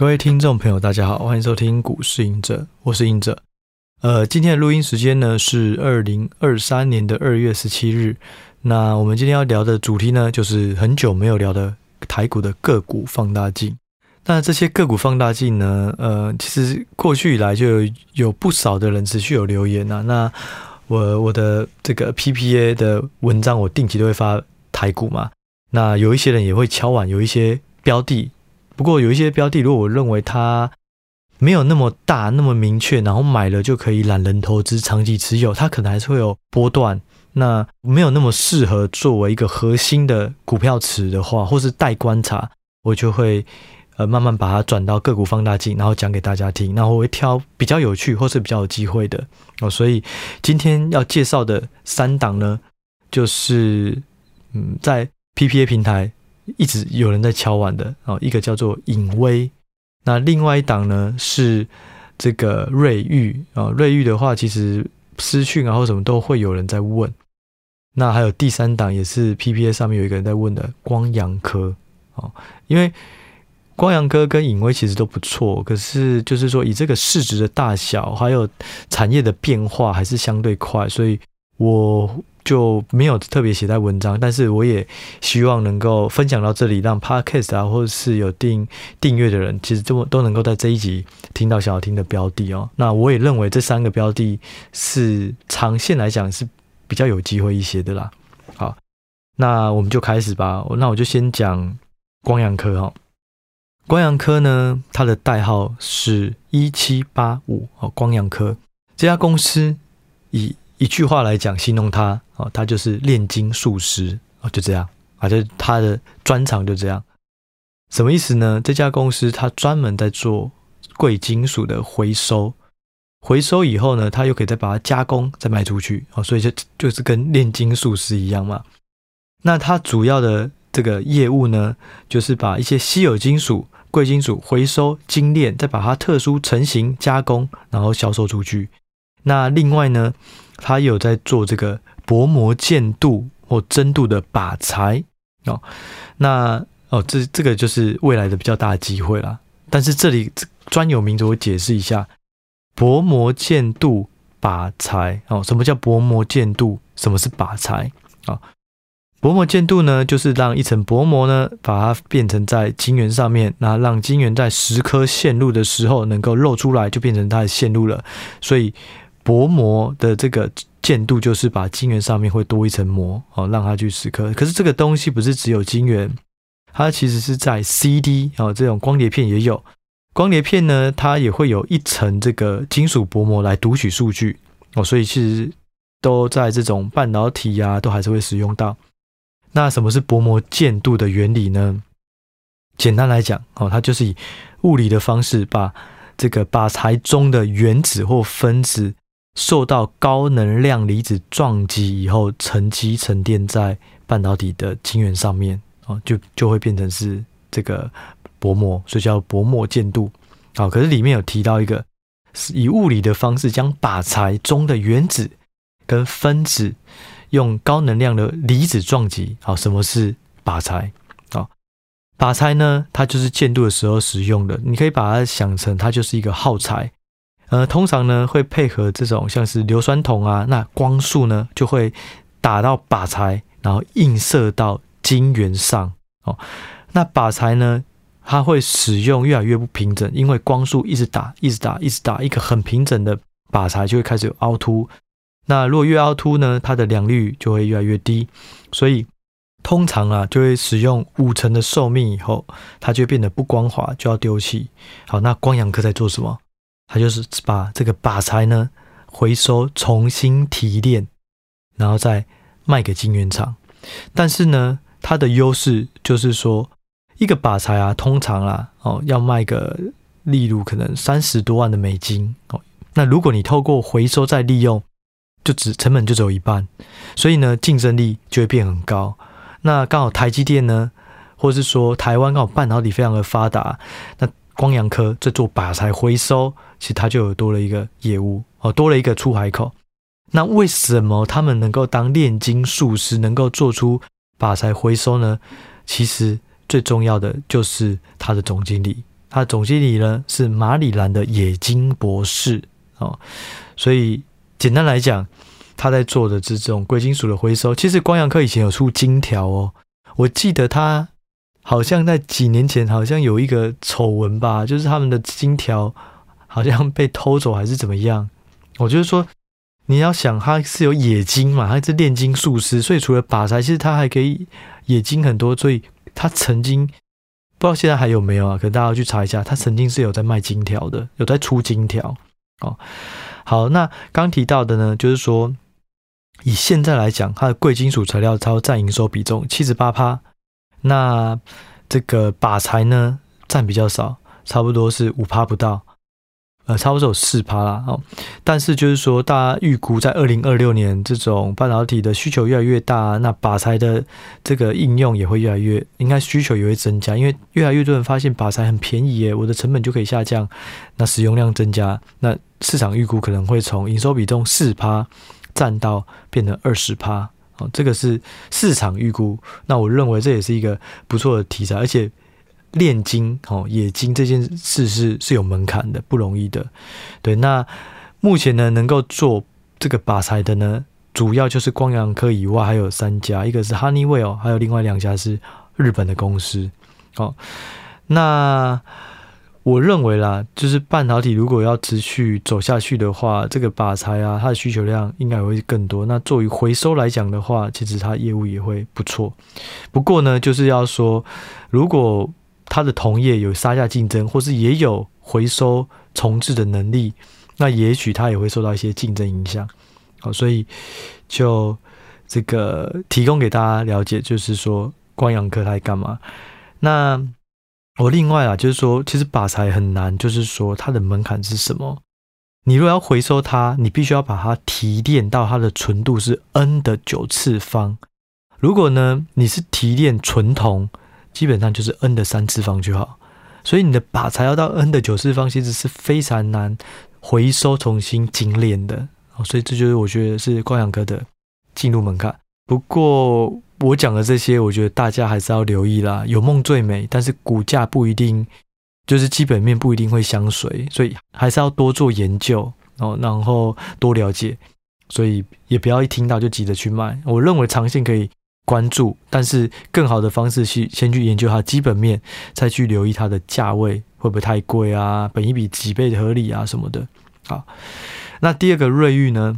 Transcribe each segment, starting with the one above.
各位听众朋友，大家好，欢迎收听股市隐者，我是隐者。呃，今天的录音时间呢是二零二三年的二月十七日。那我们今天要聊的主题呢，就是很久没有聊的台股的个股放大镜。那这些个股放大镜呢，呃，其实过去以来就有，有不少的人持续有留言啊。那我我的这个 PPA 的文章，我定期都会发台股嘛。那有一些人也会敲碗，有一些标的。不过有一些标的，如果我认为它没有那么大、那么明确，然后买了就可以懒人投资、长期持有，它可能还是会有波段。那没有那么适合作为一个核心的股票池的话，或是待观察，我就会呃慢慢把它转到个股放大镜，然后讲给大家听。然后我会挑比较有趣或是比较有机会的哦。所以今天要介绍的三档呢，就是嗯在 PPA 平台。一直有人在敲碗的哦，一个叫做颖威，那另外一档呢是这个瑞昱。啊，瑞昱的话其实私讯啊或什么都会有人在问，那还有第三档也是 PPA 上面有一个人在问的光阳科。哦，因为光阳科跟颖威其实都不错，可是就是说以这个市值的大小还有产业的变化还是相对快，所以我。就没有特别写在文章，但是我也希望能够分享到这里，让 Podcast 啊，或者是有订订阅的人，其实都都能够在这一集听到想要听的标的哦。那我也认为这三个标的是长线来讲是比较有机会一些的啦。好，那我们就开始吧。那我就先讲光阳科哈。光阳科呢，它的代号是一七八五哦。光阳科这家公司以一句话来讲，形容它哦，它就是炼金术师哦，就这样啊，就它的专长就这样。什么意思呢？这家公司它专门在做贵金属的回收，回收以后呢，它又可以再把它加工，再卖出去哦，所以就就是跟炼金术师一样嘛。那它主要的这个业务呢，就是把一些稀有金属、贵金属回收、精炼，再把它特殊成型加工，然后销售出去。那另外呢，他有在做这个薄膜建镀或增镀的靶材哦，那哦这这个就是未来的比较大的机会啦。但是这里专有名词我解释一下，薄膜建镀靶材哦，什么叫薄膜建镀？什么是靶材啊？薄膜建镀呢，就是让一层薄膜呢，把它变成在晶圆上面，那让晶圆在十颗线路的时候能够露出来，就变成它的线路了，所以。薄膜的这个建度就是把晶圆上面会多一层膜哦，让它去蚀刻。可是这个东西不是只有晶圆，它其实是在 CD 哦，这种光碟片也有。光碟片呢，它也会有一层这个金属薄膜来读取数据哦，所以其实都在这种半导体呀、啊，都还是会使用到。那什么是薄膜建度的原理呢？简单来讲哦，它就是以物理的方式把这个靶材中的原子或分子。受到高能量离子撞击以后，沉积沉淀在半导体的晶圆上面，哦，就就会变成是这个薄膜，所以叫薄膜建镀。好，可是里面有提到一个，是以物理的方式将靶材中的原子跟分子用高能量的离子撞击。好，什么是靶材？好，靶材呢，它就是建镀的时候使用的，你可以把它想成它就是一个耗材。呃，通常呢会配合这种像是硫酸铜啊，那光束呢就会打到靶材，然后映射到晶圆上哦。那靶材呢，它会使用越来越不平整，因为光束一直打，一直打，一直打，一个很平整的靶材就会开始有凹凸。那如果越凹凸呢，它的良率就会越来越低。所以通常啊，就会使用五成的寿命以后，它就变得不光滑，就要丢弃。好，那光阳科在做什么？它就是把这个靶材呢回收，重新提炼，然后再卖给晶圆厂。但是呢，它的优势就是说，一个靶材啊，通常啊，哦，要卖个例如可能三十多万的美金哦。那如果你透过回收再利用，就只成本就只有一半，所以呢，竞争力就会变很高。那刚好台积电呢，或是说台湾刚好半导体非常的发达，那光阳科在做靶材回收。其实它就有多了一个业务哦，多了一个出海口。那为什么他们能够当炼金术师，能够做出靶材回收呢？其实最重要的就是他的总经理他总经理呢是马里兰的冶金博士哦，所以简单来讲，他在做的这种贵金属的回收。其实光阳科以前有出金条哦，我记得他好像在几年前好像有一个丑闻吧，就是他们的金条好像被偷走还是怎么样。我就是说，你要想他是有冶金嘛，他是炼金术师，所以除了把材，其实他还可以冶金很多，所以他曾经。不知道现在还有没有啊？可能大家要去查一下，他曾经是有在卖金条的，有在出金条哦。好，那刚提到的呢，就是说以现在来讲，它的贵金属材料超占营收比重七十八趴，那这个把材呢占比较少，差不多是五趴不到。呃，差不多有四趴啦，哦，但是就是说，大家预估在二零二六年，这种半导体的需求越来越大，那把材的这个应用也会越来越，应该需求也会增加，因为越来越多人发现把材很便宜耶，我的成本就可以下降，那使用量增加，那市场预估可能会从营收比重四趴占到变成二十趴，哦，这个是市场预估，那我认为这也是一个不错的题材，而且。炼金哦，冶金这件事是是有门槛的，不容易的。对，那目前呢，能够做这个把材的呢，主要就是光阳科以外还有三家，一个是 Honeywell，还有另外两家是日本的公司。哦，那我认为啦，就是半导体如果要持续走下去的话，这个靶材啊，它的需求量应该会更多。那作为回收来讲的话，其实它业务也会不错。不过呢，就是要说如果它的同业有杀价竞争，或是也有回收重置的能力，那也许它也会受到一些竞争影响。好，所以就这个提供给大家了解，就是说光阳科它在干嘛？那我另外啊，就是说其实把材很难，就是说它的门槛是什么？你如果要回收它，你必须要把它提炼到它的纯度是 N 的九次方。如果呢，你是提炼纯铜。基本上就是 n 的三次方就好，所以你的把材要到 n 的九次方，其实是非常难回收、重新精炼的。所以这就是我觉得是光阳哥的进入门槛。不过我讲的这些，我觉得大家还是要留意啦。有梦最美，但是股价不一定，就是基本面不一定会相随，所以还是要多做研究哦，然后多了解。所以也不要一听到就急着去卖。我认为长线可以。关注，但是更好的方式是先去研究它基本面，再去留意它的价位会不会太贵啊，本益比几倍合理啊什么的。好，那第二个瑞昱呢？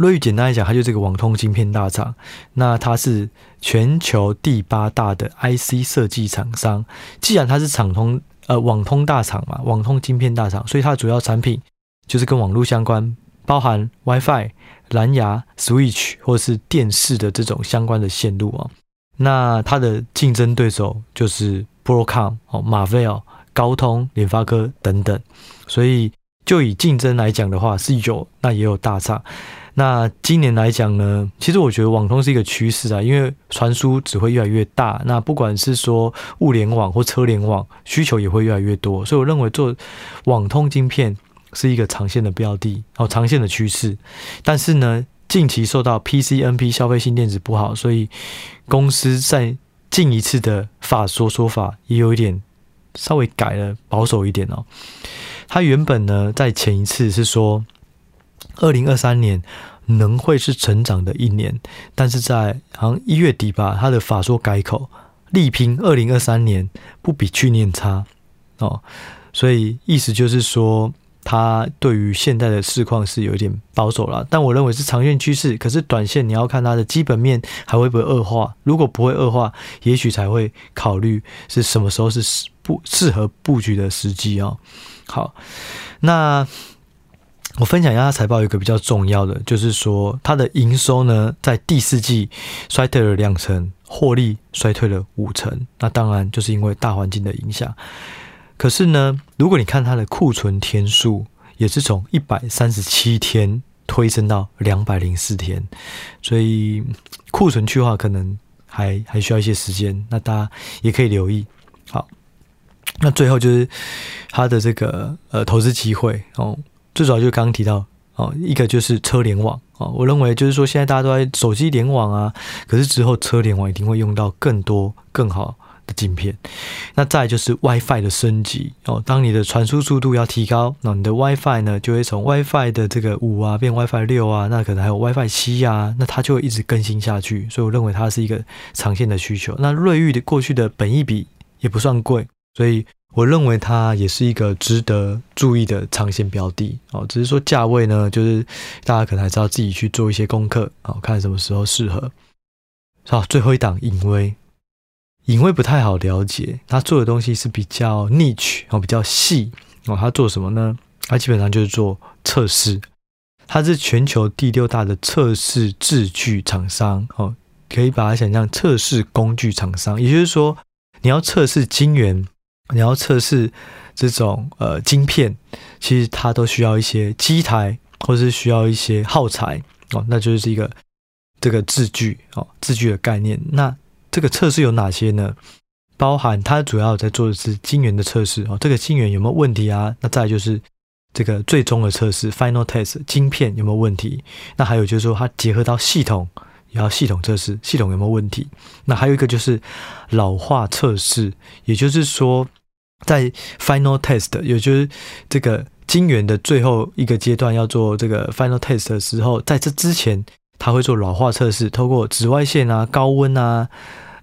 瑞昱简单来讲，它就是这个网通晶片大厂，那它是全球第八大的 IC 设计厂商。既然它是厂通呃网通大厂嘛，网通晶片大厂，所以它的主要产品就是跟网络相关，包含 WiFi。蓝牙、Switch 或是电视的这种相关的线路啊，那它的竞争对手就是 b r o c o m 哦、Marvell、高通、联发科等等，所以就以竞争来讲的话是有，那也有大差。那今年来讲呢，其实我觉得网通是一个趋势啊，因为传输只会越来越大，那不管是说物联网或车联网，需求也会越来越多，所以我认为做网通晶片。是一个长线的标的哦，长线的趋势。但是呢，近期受到 PCNP 消费性电子不好，所以公司在近一次的法说说法也有一点稍微改了，保守一点哦。他原本呢，在前一次是说，二零二三年能会是成长的一年，但是在好像一月底吧，他的法说改口，力拼二零二三年不比去年差哦。所以意思就是说。他对于现在的市况是有一点保守了，但我认为是长线趋势。可是短线你要看它的基本面还会不会恶化，如果不会恶化，也许才会考虑是什么时候是适不适合布局的时机哦。好，那我分享一下它财报，有一个比较重要的，就是说它的营收呢，在第四季衰退了两成，获利衰退了五成。那当然就是因为大环境的影响。可是呢，如果你看它的库存天数，也是从一百三十七天推升到两百零四天，所以库存去化可能还还需要一些时间。那大家也可以留意。好，那最后就是它的这个呃投资机会哦，最主要就是刚刚提到哦，一个就是车联网哦，我认为就是说现在大家都在手机联网啊，可是之后车联网一定会用到更多更好的晶片。那再就是 WiFi 的升级哦，当你的传输速度要提高，那你的 WiFi 呢就会从 WiFi 的这个五啊变 WiFi 六啊，那可能还有 WiFi 七啊，那它就会一直更新下去。所以我认为它是一个长线的需求。那瑞昱的过去的本益比也不算贵，所以。我认为它也是一个值得注意的长线标的哦，只是说价位呢，就是大家可能还是要自己去做一些功课哦，看什么时候适合。好，最后一档隐微，隐微不太好了解，它做的东西是比较 niche 哦，比较细哦。它做什么呢？它基本上就是做测试，它是全球第六大的测试制具厂商哦，可以把它想象测试工具厂商，也就是说你要测试晶圆。你要测试这种呃晶片，其实它都需要一些机台，或是需要一些耗材哦，那就是一个这个制具哦，制具的概念。那这个测试有哪些呢？包含它主要在做的是晶圆的测试哦，这个晶圆有没有问题啊？那再就是这个最终的测试 （final test），晶片有没有问题？那还有就是说它结合到系统。也要系统测试，系统有没有问题？那还有一个就是老化测试，也就是说，在 final test，也就是这个晶圆的最后一个阶段要做这个 final test 的时候，在这之前，他会做老化测试，透过紫外线啊、高温啊，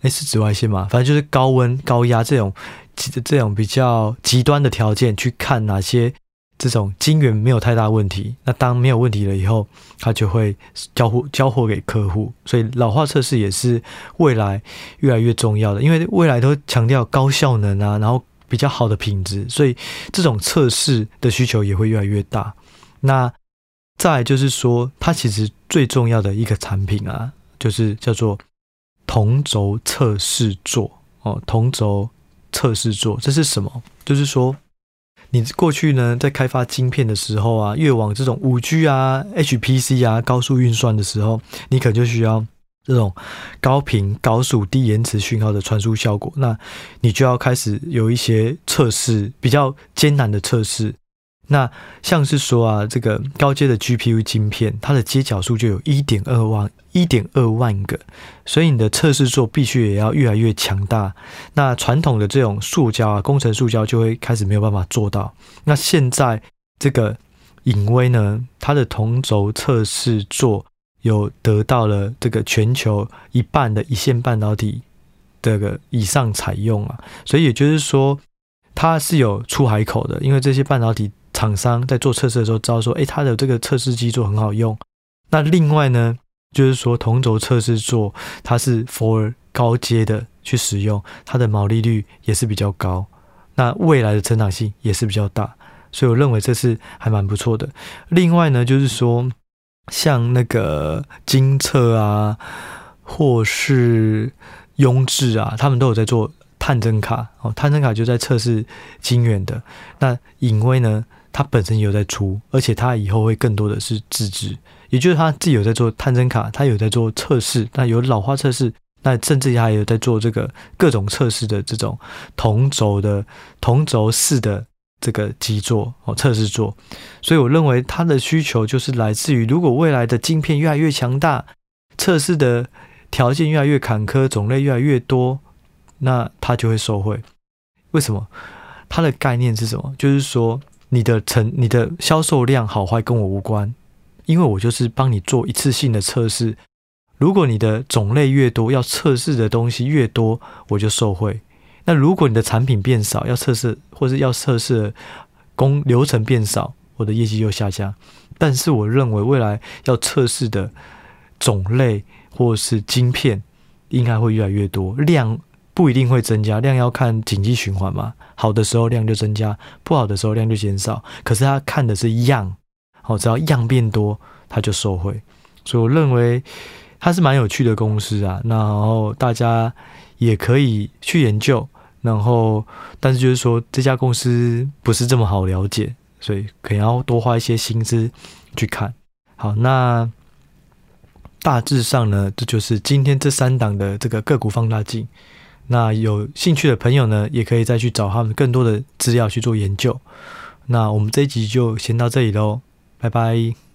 诶，是紫外线嘛？反正就是高温、高压这种这种比较极端的条件，去看哪些。这种晶圆没有太大问题，那当没有问题了以后，它就会交货交货给客户。所以老化测试也是未来越来越重要的，因为未来都强调高效能啊，然后比较好的品质，所以这种测试的需求也会越来越大。那再就是说，它其实最重要的一个产品啊，就是叫做同轴测试座哦，同轴测试座，这是什么？就是说。你过去呢，在开发晶片的时候啊，越往这种五 G 啊、HPC 啊、高速运算的时候，你可就需要这种高频、高速、低延迟讯号的传输效果。那你就要开始有一些测试，比较艰难的测试。那像是说啊，这个高阶的 GPU 晶片，它的接角数就有一点二万，一点二万个，所以你的测试座必须也要越来越强大。那传统的这种塑胶啊，工程塑胶就会开始没有办法做到。那现在这个颖崴呢，它的同轴测试座有得到了这个全球一半的一线半导体这个以上采用啊，所以也就是说，它是有出海口的，因为这些半导体。厂商在做测试的时候，知道说，诶，它的这个测试机座很好用。那另外呢，就是说同轴测试座，它是 for 高阶的去使用，它的毛利率也是比较高，那未来的成长性也是比较大，所以我认为这是还蛮不错的。另外呢，就是说像那个金测啊，或是雍智啊，他们都有在做探针卡哦，探针卡就在测试晶圆的。那颖崴呢？它本身也有在出，而且它以后会更多的是自制，也就是它自己有在做探针卡，它有在做测试，那有老化测试，那甚至它也有在做这个各种测试的这种同轴的同轴式的这个基座哦，测试座。所以我认为它的需求就是来自于，如果未来的晶片越来越强大，测试的条件越来越坎坷，种类越来越多，那它就会受惠。为什么？它的概念是什么？就是说。你的成你的销售量好坏跟我无关，因为我就是帮你做一次性的测试。如果你的种类越多，要测试的东西越多，我就受惠。那如果你的产品变少，要测试或是要测试工流程变少，我的业绩又下降。但是我认为未来要测试的种类或是晶片应该会越来越多，量不一定会增加，量要看景气循环嘛。好的时候量就增加，不好的时候量就减少。可是他看的是样，哦，只要样变多，他就受惠。所以我认为它是蛮有趣的公司啊。那然后大家也可以去研究。然后，但是就是说这家公司不是这么好了解，所以可能要多花一些心思去看。好，那大致上呢，这就是今天这三档的这个个股放大镜。那有兴趣的朋友呢，也可以再去找他们更多的资料去做研究。那我们这一集就先到这里喽，拜拜。